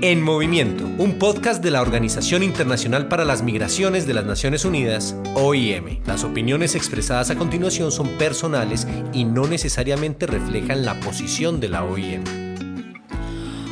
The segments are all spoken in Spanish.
En Movimiento, un podcast de la Organización Internacional para las Migraciones de las Naciones Unidas, OIM. Las opiniones expresadas a continuación son personales y no necesariamente reflejan la posición de la OIM.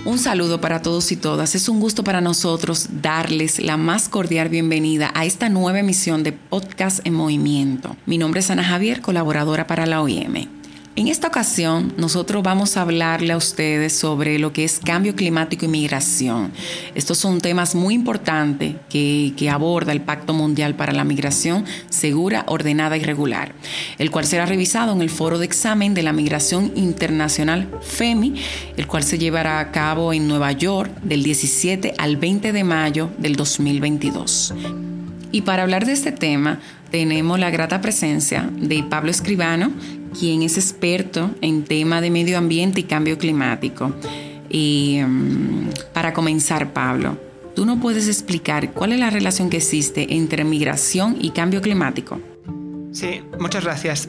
Un saludo para todos y todas. Es un gusto para nosotros darles la más cordial bienvenida a esta nueva emisión de Podcast en Movimiento. Mi nombre es Ana Javier, colaboradora para la OIM. En esta ocasión, nosotros vamos a hablarle a ustedes sobre lo que es cambio climático y migración. Estos son temas muy importantes que, aborda el Pacto Mundial para la Migración Segura, Ordenada y Regular, el cual será revisado en el Foro de Examen de la Migración Internacional FEMI, el cual se llevará a cabo en Nueva York del 17 al 20 de mayo del 2022. Y para hablar de este tema, tenemos la grata presencia de Pablo Escribano, quien es experto en tema de medio ambiente y cambio climático. Y mm, para comenzar, Pablo, ¿tú no puedes explicar cuál es la relación que existe entre migración y cambio climático? Sí, muchas gracias.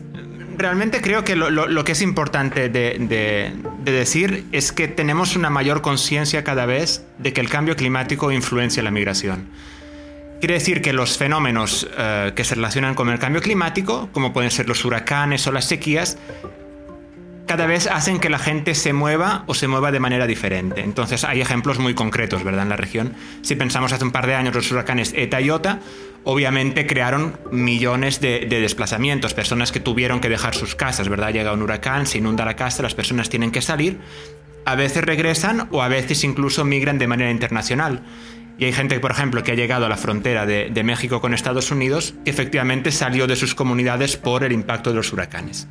Realmente creo que lo, que es importante de, decir es que tenemos una mayor conciencia cada vez de que el cambio climático influencia la migración. Quiere decir que los fenómenos eh, que se relacionan con el cambio climático, como pueden ser los huracanes o las sequías, cada vez hacen que la gente se mueva o se mueva de manera diferente. Entonces hay ejemplos muy concretos, ¿verdad? En la región. Si pensamos hace un par de años los huracanes Eta y Ota, obviamente crearon millones de, de, desplazamientos, personas que tuvieron que dejar sus casas, ¿verdad? Llega un huracán, se inunda la casa, las personas tienen que salir. A veces regresan o a veces incluso migran de manera internacional. Y hay gente, por ejemplo, que ha llegado a la frontera de, México con Estados Unidos que efectivamente salió de sus comunidades por el impacto de los huracanes.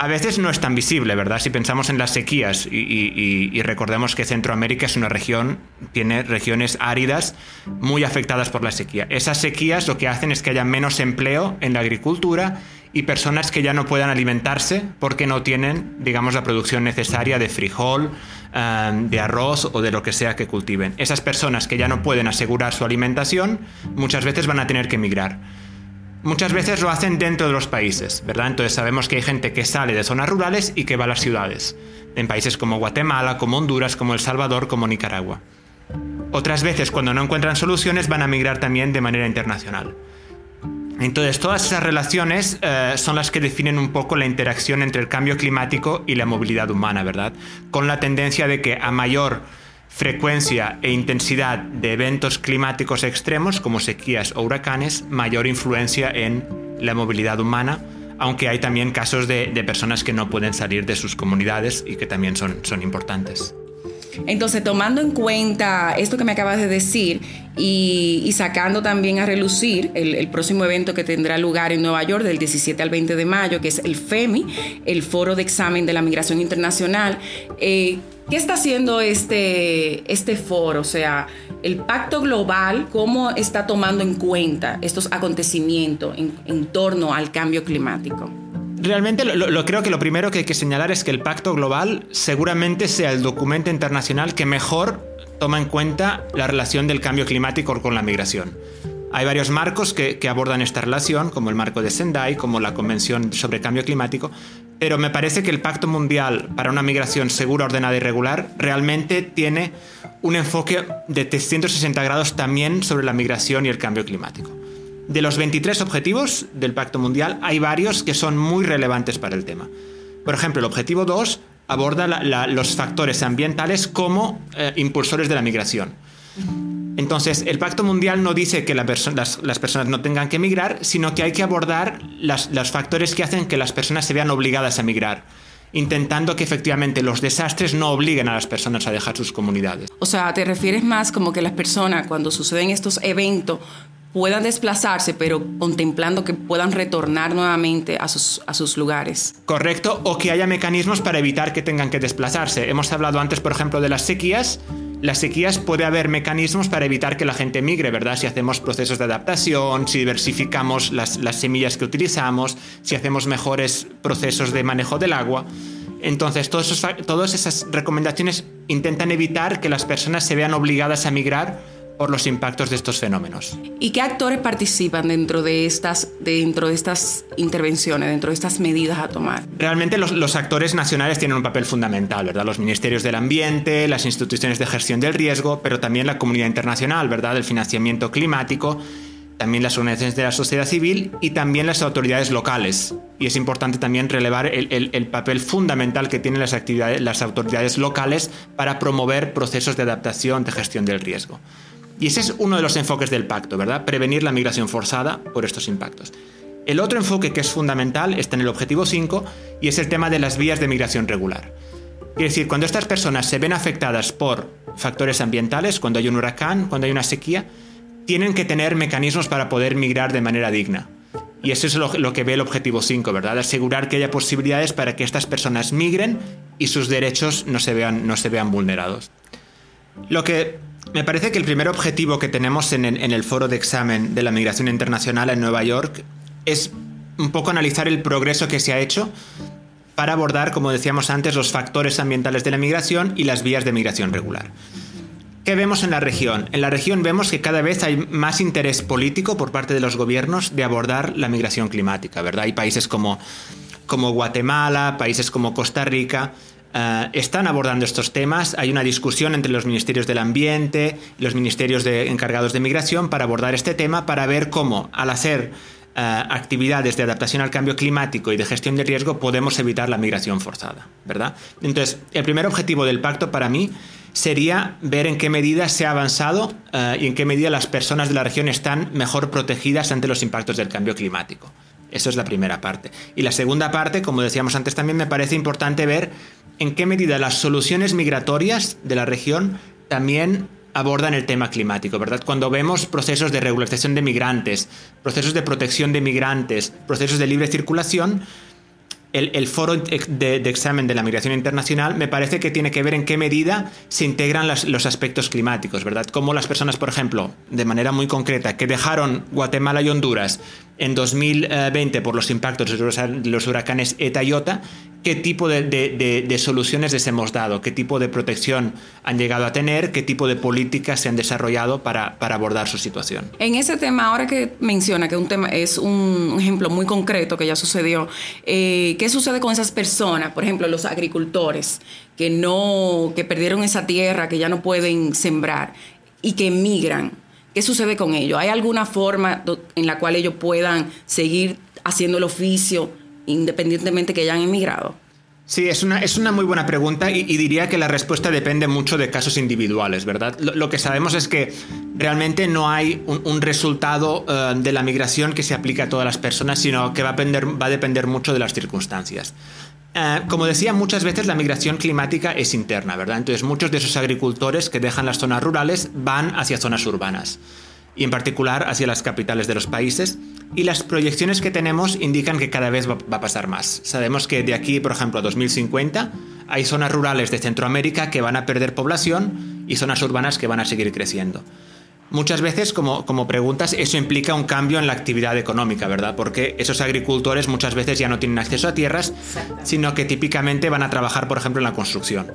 A veces no es tan visible, ¿verdad? Si pensamos en las sequías y, y, recordemos que Centroamérica es una región, tiene regiones áridas muy afectadas por la sequía. Esas sequías lo que hacen es que haya menos empleo en la agricultura y personas que ya no puedan alimentarse porque no tienen, digamos, la producción necesaria de frijol, eh, de arroz o de lo que sea que cultiven. Esas personas que ya no pueden asegurar su alimentación muchas veces van a tener que emigrar. Muchas veces lo hacen dentro de los países, ¿verdad? Entonces sabemos que hay gente que sale de zonas rurales y que va a las ciudades, en países como Guatemala, como Honduras, como El Salvador, como Nicaragua. Otras veces, cuando no encuentran soluciones, van a migrar también de manera internacional. Entonces, todas esas relaciones eh, son las que definen un poco la interacción entre el cambio climático y la movilidad humana, ¿verdad? Con la tendencia de que a mayor frecuencia e intensidad de eventos climáticos extremos, como sequías o huracanes, mayor influencia en la movilidad humana, aunque hay también casos de, personas que no pueden salir de sus comunidades y que también son, son importantes. Entonces, tomando en cuenta esto que me acabas de decir y, sacando también a relucir el, próximo evento que tendrá lugar en Nueva York del 17 al 20 de mayo, que es el FEMI, el Foro de Examen de la Migración Internacional, eh, ¿qué está haciendo este, este foro? O sea, el pacto global, ¿cómo está tomando en cuenta estos acontecimientos en torno al cambio climático? Realmente lo, creo que lo primero que hay que señalar es que el Pacto Global seguramente sea el documento internacional que mejor toma en cuenta la relación del cambio climático con la migración. Hay varios marcos que, abordan esta relación, como el marco de Sendai, como la Convención sobre Cambio Climático, pero me parece que el Pacto Mundial para una migración segura, ordenada y regular realmente tiene un enfoque de 360 grados también sobre la migración y el cambio climático. De los 23 objetivos del Pacto Mundial, hay varios que son muy relevantes para el tema. Por ejemplo, el objetivo 2 aborda los factores ambientales como eh, impulsores de la migración. Entonces, el Pacto Mundial no dice que las, personas no tengan que emigrar, sino que hay que abordar los factores que hacen que las personas se vean obligadas a emigrar intentando que efectivamente los desastres no obliguen a las personas a dejar sus comunidades. O sea, te refieres más como que las personas cuando suceden estos eventos puedan desplazarse, pero contemplando que puedan retornar nuevamente a sus, a sus lugares. Correcto, o que haya mecanismos para evitar que tengan que desplazarse. Hemos hablado antes, por ejemplo, de las sequías. Las sequías puede haber mecanismos para evitar que la gente migre, ¿verdad? Si hacemos procesos de adaptación, si diversificamos las, las semillas que utilizamos, si hacemos mejores procesos de manejo del agua. Entonces, todas esas recomendaciones intentan evitar que las personas se vean obligadas a migrar por los impactos de estos fenómenos. ¿Y qué actores participan dentro de estas, dentro de estas intervenciones, dentro de estas medidas a tomar? Realmente los, los, actores nacionales tienen un papel fundamental, ¿verdad? Los ministerios del ambiente, las instituciones de gestión del riesgo, pero también la comunidad internacional, ¿verdad? El financiamiento climático, también las organizaciones de la sociedad civil y también las autoridades locales. Y es importante también relevar el, el, el papel fundamental que tienen las, actividades, las autoridades locales para promover procesos de adaptación, de gestión del riesgo. Y ese es uno de los enfoques del pacto, ¿verdad? Prevenir la migración forzada por estos impactos. El otro enfoque que es fundamental está en el objetivo 5 y es el tema de las vías de migración regular. Quiere decir, cuando estas personas se ven afectadas por factores ambientales, cuando hay un huracán, cuando hay una sequía, tienen que tener mecanismos para poder migrar de manera digna. Y eso es lo, lo que ve el objetivo 5, ¿verdad? Asegurar que haya posibilidades para que estas personas migren y sus derechos no se vean, no se vean vulnerados. Lo que me parece que el primer objetivo que tenemos en, el foro de examen de la migración internacional en Nueva York es un poco analizar el progreso que se ha hecho para abordar, como decíamos antes, los factores ambientales de la migración y las vías de migración regular. ¿Qué vemos en la región? En la región vemos que cada vez hay más interés político por parte de los gobiernos de abordar la migración climática, ¿verdad? Hay países como, como Guatemala, países como Costa Rica, Uh, están abordando estos temas. Hay una discusión entre los ministerios del ambiente y los ministerios encargados de migración para abordar este tema, para ver cómo, al hacer uh, actividades de adaptación al cambio climático y de gestión de riesgo, podemos evitar la migración forzada, ¿verdad? Entonces, el primer objetivo del pacto para mí sería ver en qué medida se ha avanzado uh, y en qué medida las personas de la región están mejor protegidas ante los impactos del cambio climático. Eso es la primera parte. Y la segunda parte, como decíamos antes, también me parece importante ver en qué medida las soluciones migratorias de la región también abordan el tema climático, ¿verdad? Cuando vemos procesos de regularización de migrantes, procesos de protección de migrantes, procesos de libre circulación, el, foro de, examen de la migración internacional me parece que tiene que ver en qué medida se integran los aspectos climáticos, ¿verdad? Como las personas, por ejemplo, de manera muy concreta, que dejaron Guatemala y Honduras en 2020 por los impactos de los huracanes ETA y OTA, qué tipo de, de, de, soluciones les hemos dado, qué tipo de protección han llegado a tener, qué tipo de políticas se han desarrollado para, para abordar su situación. En ese tema, ahora que menciona que un tema es un ejemplo muy concreto que ya sucedió, eh, ¿qué sucede con esas personas? Por ejemplo, los agricultores que no, que perdieron esa tierra, que ya no pueden sembrar y que emigran. ¿Qué sucede con ellos? ¿Hay alguna forma en la cual ellos puedan seguir haciendo el oficio independientemente que hayan emigrado? Sí, es una, es una muy buena pregunta y, diría que la respuesta depende mucho de casos individuales, ¿verdad? Lo, que sabemos es que realmente no hay un, resultado uh, de la migración que se aplique a todas las personas, sino que va va a depender mucho de las circunstancias. Uh, como decía, muchas veces la migración climática es interna, ¿verdad? Entonces muchos de esos agricultores que dejan las zonas rurales van hacia zonas urbanas y en particular hacia las capitales de los países y las proyecciones que tenemos indican que cada vez va, a pasar más. Sabemos que de aquí, por ejemplo, a 2050 hay zonas rurales de Centroamérica que van a perder población y zonas urbanas que van a seguir creciendo. Muchas veces, como, como preguntas, eso implica un cambio en la actividad económica, ¿verdad? Porque esos agricultores muchas veces ya no tienen acceso a tierras, sino que típicamente van a trabajar, por ejemplo, en la construcción.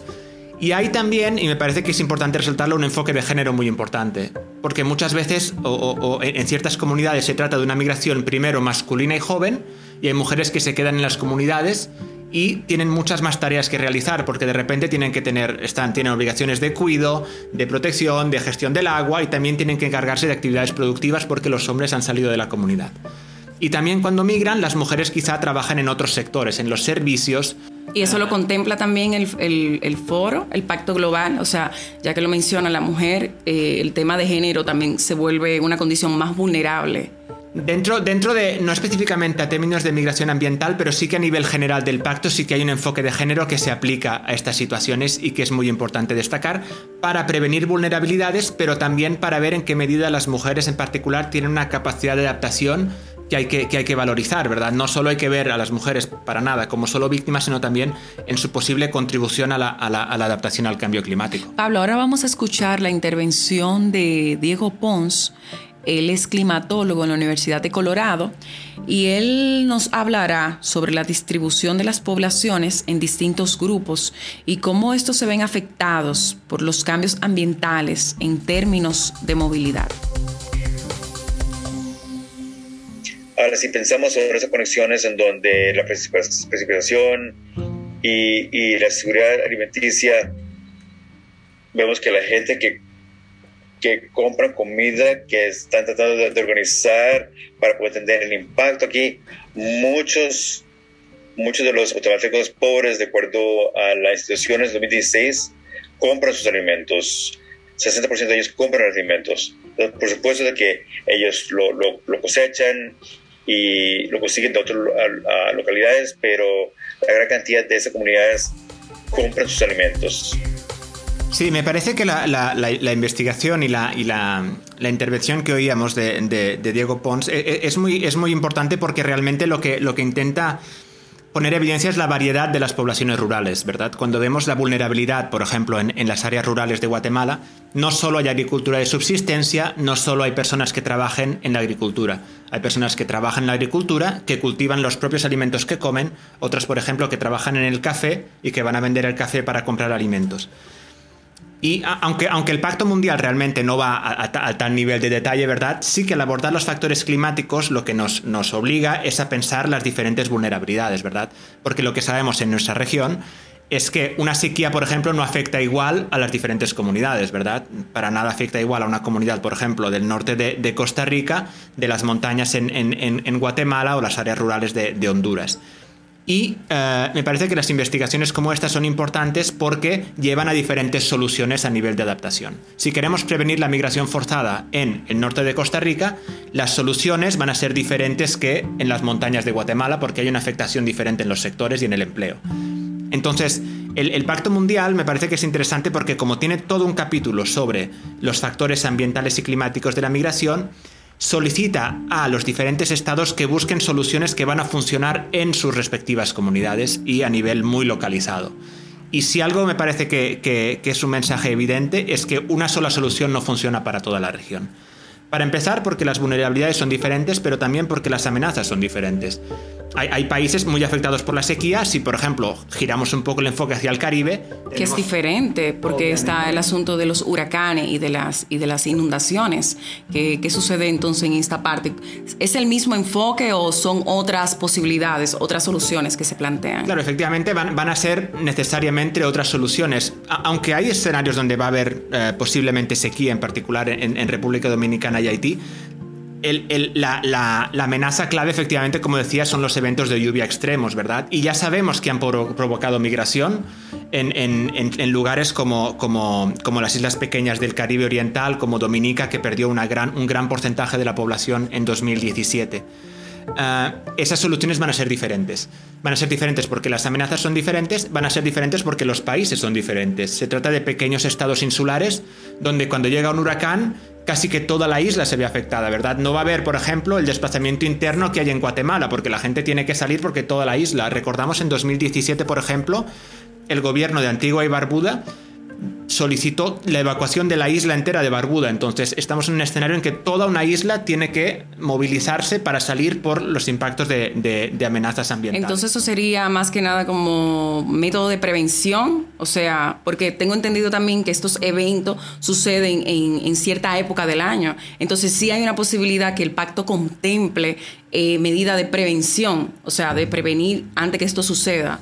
Y hay también, y me parece que es importante resaltarlo, un enfoque de género muy importante. Porque muchas veces, o, o, o, en ciertas comunidades, se trata de una migración primero masculina y joven, y hay mujeres que se quedan en las comunidades y tienen muchas más tareas que realizar porque de repente tienen que tener, están, tienen obligaciones de cuidado, de protección, de gestión del agua y también tienen que encargarse de actividades productivas porque los hombres han salido de la comunidad. Y también cuando migran, las mujeres quizá trabajan en otros sectores, en los servicios. Y eso lo contempla también el, el, el foro, el pacto global. O sea, ya que lo menciona la mujer, eh, el tema de género también se vuelve una condición más vulnerable. Dentro, dentro de, no específicamente a términos de migración ambiental, pero sí que a nivel general del pacto sí que hay un enfoque de género que se aplica a estas situaciones y que es muy importante destacar para prevenir vulnerabilidades, pero también para ver en qué medida las mujeres en particular tienen una capacidad de adaptación que hay que, que hay que valorizar, ¿verdad? No solo hay que ver a las mujeres para nada como solo víctimas, sino también en su posible contribución a la, a la, a la adaptación al cambio climático. Pablo, ahora vamos a escuchar la intervención de Diego Pons Él es climatólogo en la Universidad de Colorado y él nos hablará sobre la distribución de las poblaciones en distintos grupos y cómo estos se ven afectados por los cambios ambientales en términos de movilidad. Ahora, si pensamos sobre esas conexiones en donde la precipitación y, la seguridad alimenticia, vemos que la gente que, que compra comida, que están tratando de, organizar para poder entender el impacto aquí, muchos, muchos de los automáticos pobres, de acuerdo a las instituciones de 2016, compran sus alimentos. 60% de ellos compran alimentos. por supuesto de que ellos lo, lo cosechan y lo consiguen de otras localidades, pero la gran cantidad de esas comunidades compran sus alimentos. Sí, me parece que la, investigación y, la, y la, intervención que oíamos de, Diego Pons es, e, es, muy, importante porque realmente lo que, lo que intenta poner evidencia es la variedad de las poblaciones rurales, ¿verdad? Cuando vemos la vulnerabilidad, por ejemplo, en, en, las áreas rurales de Guatemala, no solo hay agricultura de subsistencia, no solo hay personas que trabajen en la agricultura. Hay personas que trabajan en la agricultura, que cultivan los propios alimentos que comen, otras, por ejemplo, que trabajan en el café y que van a vender el café para comprar alimentos. Y aunque, aunque el Pacto Mundial realmente no va a, tal nivel de detalle, ¿verdad? Sí que al abordar los factores climáticos lo que nos, nos obliga es a pensar las diferentes vulnerabilidades, ¿verdad? Porque lo que sabemos en nuestra región es que una sequía, por ejemplo, no afecta igual a las diferentes comunidades, ¿verdad? Para nada afecta igual a una comunidad, por ejemplo, del norte de, Costa Rica, de las montañas en, Guatemala o las áreas rurales de Honduras. Y eh, me parece que las investigaciones como estas son importantes porque llevan a diferentes soluciones a nivel de adaptación. Si queremos prevenir la migración forzada en el norte de Costa Rica, las soluciones van a ser diferentes que en las montañas de Guatemala porque hay una afectación diferente en los sectores y en el empleo. Entonces, el, el, Pacto Mundial me parece que es interesante porque como tiene todo un capítulo sobre los factores ambientales y climáticos de la migración, solicita a los diferentes estados que busquen soluciones que van a funcionar en sus respectivas comunidades y a nivel muy localizado. Y si algo me parece que, es un mensaje evidente es que una sola solución no funciona para toda la región. Para empezar, porque las vulnerabilidades son diferentes, pero también porque las amenazas son diferentes hay, países muy afectados por la sequía. Si, por ejemplo, giramos un poco el enfoque hacia el Caribe. Que es diferente, porque está el asunto de los huracanes y de las, y de las inundaciones. ¿Qué, ¿Qué, sucede entonces en esta parte? ¿Es el mismo enfoque o son otras posibilidades, otras soluciones que se plantean? Claro, efectivamente van, van a ser necesariamente otras soluciones. aunque hay escenarios donde va a haber eh, posiblemente sequía, en particular en, en República Dominicana y Haití, la, amenaza clave, efectivamente, como decía, son los eventos de lluvia extremos, ¿verdad? Y ya sabemos que han provocado migración en, lugares como, como, como, las islas pequeñas del Caribe Oriental, como Dominica, que perdió una gran, un gran porcentaje de la población en 2017. Ah, esas soluciones van a ser diferentes. Van a ser diferentes porque las amenazas son diferentes, van a ser diferentes porque los países son diferentes. Se trata de pequeños estados insulares donde cuando llega un huracán casi que toda la isla se ve afectada, ¿verdad? No va a haber, por ejemplo, el desplazamiento interno que hay en Guatemala, porque la gente tiene que salir porque toda la isla. Recordamos en 2017, por ejemplo, el gobierno de Antigua y Barbuda solicitó la evacuación de la isla entera de Barbuda. Entonces, estamos en un escenario en que toda una isla tiene que movilizarse para salir por los impactos de, amenazas ambientales. Entonces, eso sería más que nada como método de prevención, o sea, porque tengo entendido también que estos eventos suceden en, cierta época del año. Entonces, sí hay una posibilidad que el pacto contemple eh, medida de prevención, o sea, de prevenir antes que esto suceda.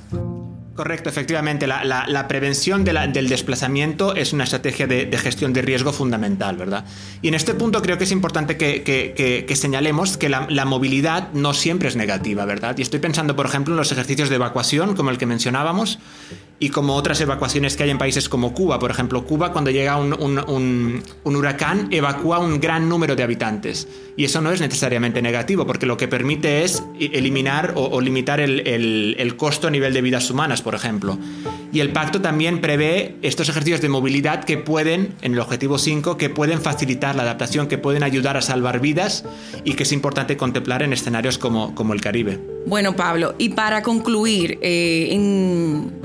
Correcto, efectivamente. La, prevención del desplazamiento es una estrategia de, gestión de riesgo fundamental, ¿verdad? Y en este punto creo que es importante que, señalemos que la, movilidad no siempre es negativa, ¿verdad? Y estoy pensando, por ejemplo, en los ejercicios de evacuación, como el que mencionábamos, y como otras evacuaciones que hay en países como Cuba. Por ejemplo, Cuba cuando llega un, huracán evacúa un gran número de habitantes. Y eso no es necesariamente negativo, porque lo que permite es eliminar o, limitar el, costo a nivel de vidas humanas, por ejemplo. Y el pacto también prevé estos ejercicios de movilidad que pueden, en el objetivo 5, que pueden facilitar la adaptación, que pueden ayudar a salvar vidas y que es importante contemplar en escenarios como, como el Caribe. Bueno, Pablo, y para concluir, eh,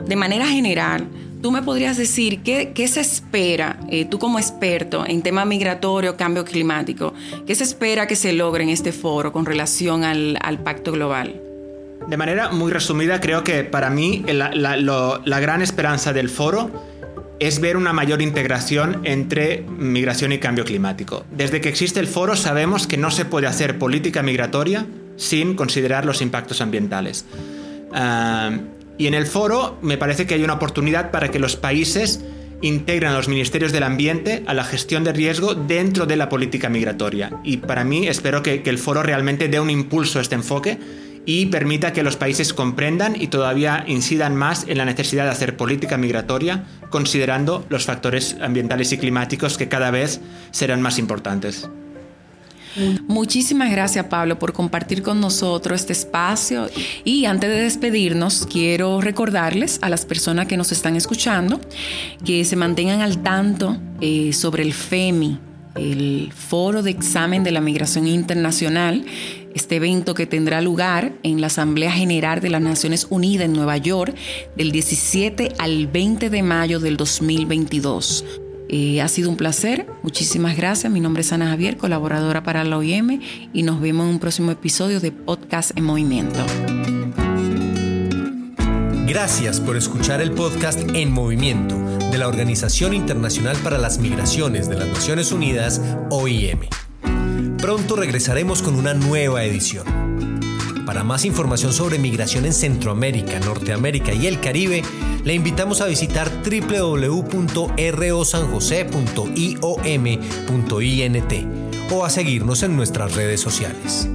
de manera general, tú me podrías decir qué, se espera, eh, tú como experto en tema migratorio, cambio climático, qué se espera que se logre en este foro con relación al, pacto global? De manera muy resumida, creo que para mí la, gran esperanza del foro es ver una mayor integración entre migración y cambio climático. Desde que existe el foro sabemos que no se puede hacer política migratoria sin considerar los impactos ambientales. Ah, y en el foro me parece que hay una oportunidad para que los países integren a los ministerios del ambiente a la gestión de riesgo dentro de la política migratoria. Y para mí espero que, que el foro realmente dé un impulso a este enfoque y permita que los países comprendan y todavía incidan más en la necesidad de hacer política migratoria, considerando los factores ambientales y climáticos que cada vez serán más importantes. Muchísimas gracias Pablo por compartir con nosotros este espacio y antes de despedirnos quiero recordarles a las personas que nos están escuchando que se mantengan al tanto eh, sobre el FEMI, el Foro de Examen de la Migración Internacional, este evento que tendrá lugar en la Asamblea General de las Naciones Unidas en Nueva York del 17 al 20 de mayo del 2022. Eh, ha sido un placer, muchísimas gracias. Mi nombre es Ana Javier, colaboradora para la OIM y nos vemos en un próximo episodio de Podcast en Movimiento. Gracias por escuchar el podcast En Movimiento de la Organización Internacional para las Migraciones de las Naciones Unidas, OIM. Pronto regresaremos con una nueva edición. Para más información sobre migración en Centroamérica, Norteamérica y el Caribe, le invitamos a visitar www.rosanjose.iom.int o a seguirnos en nuestras redes sociales.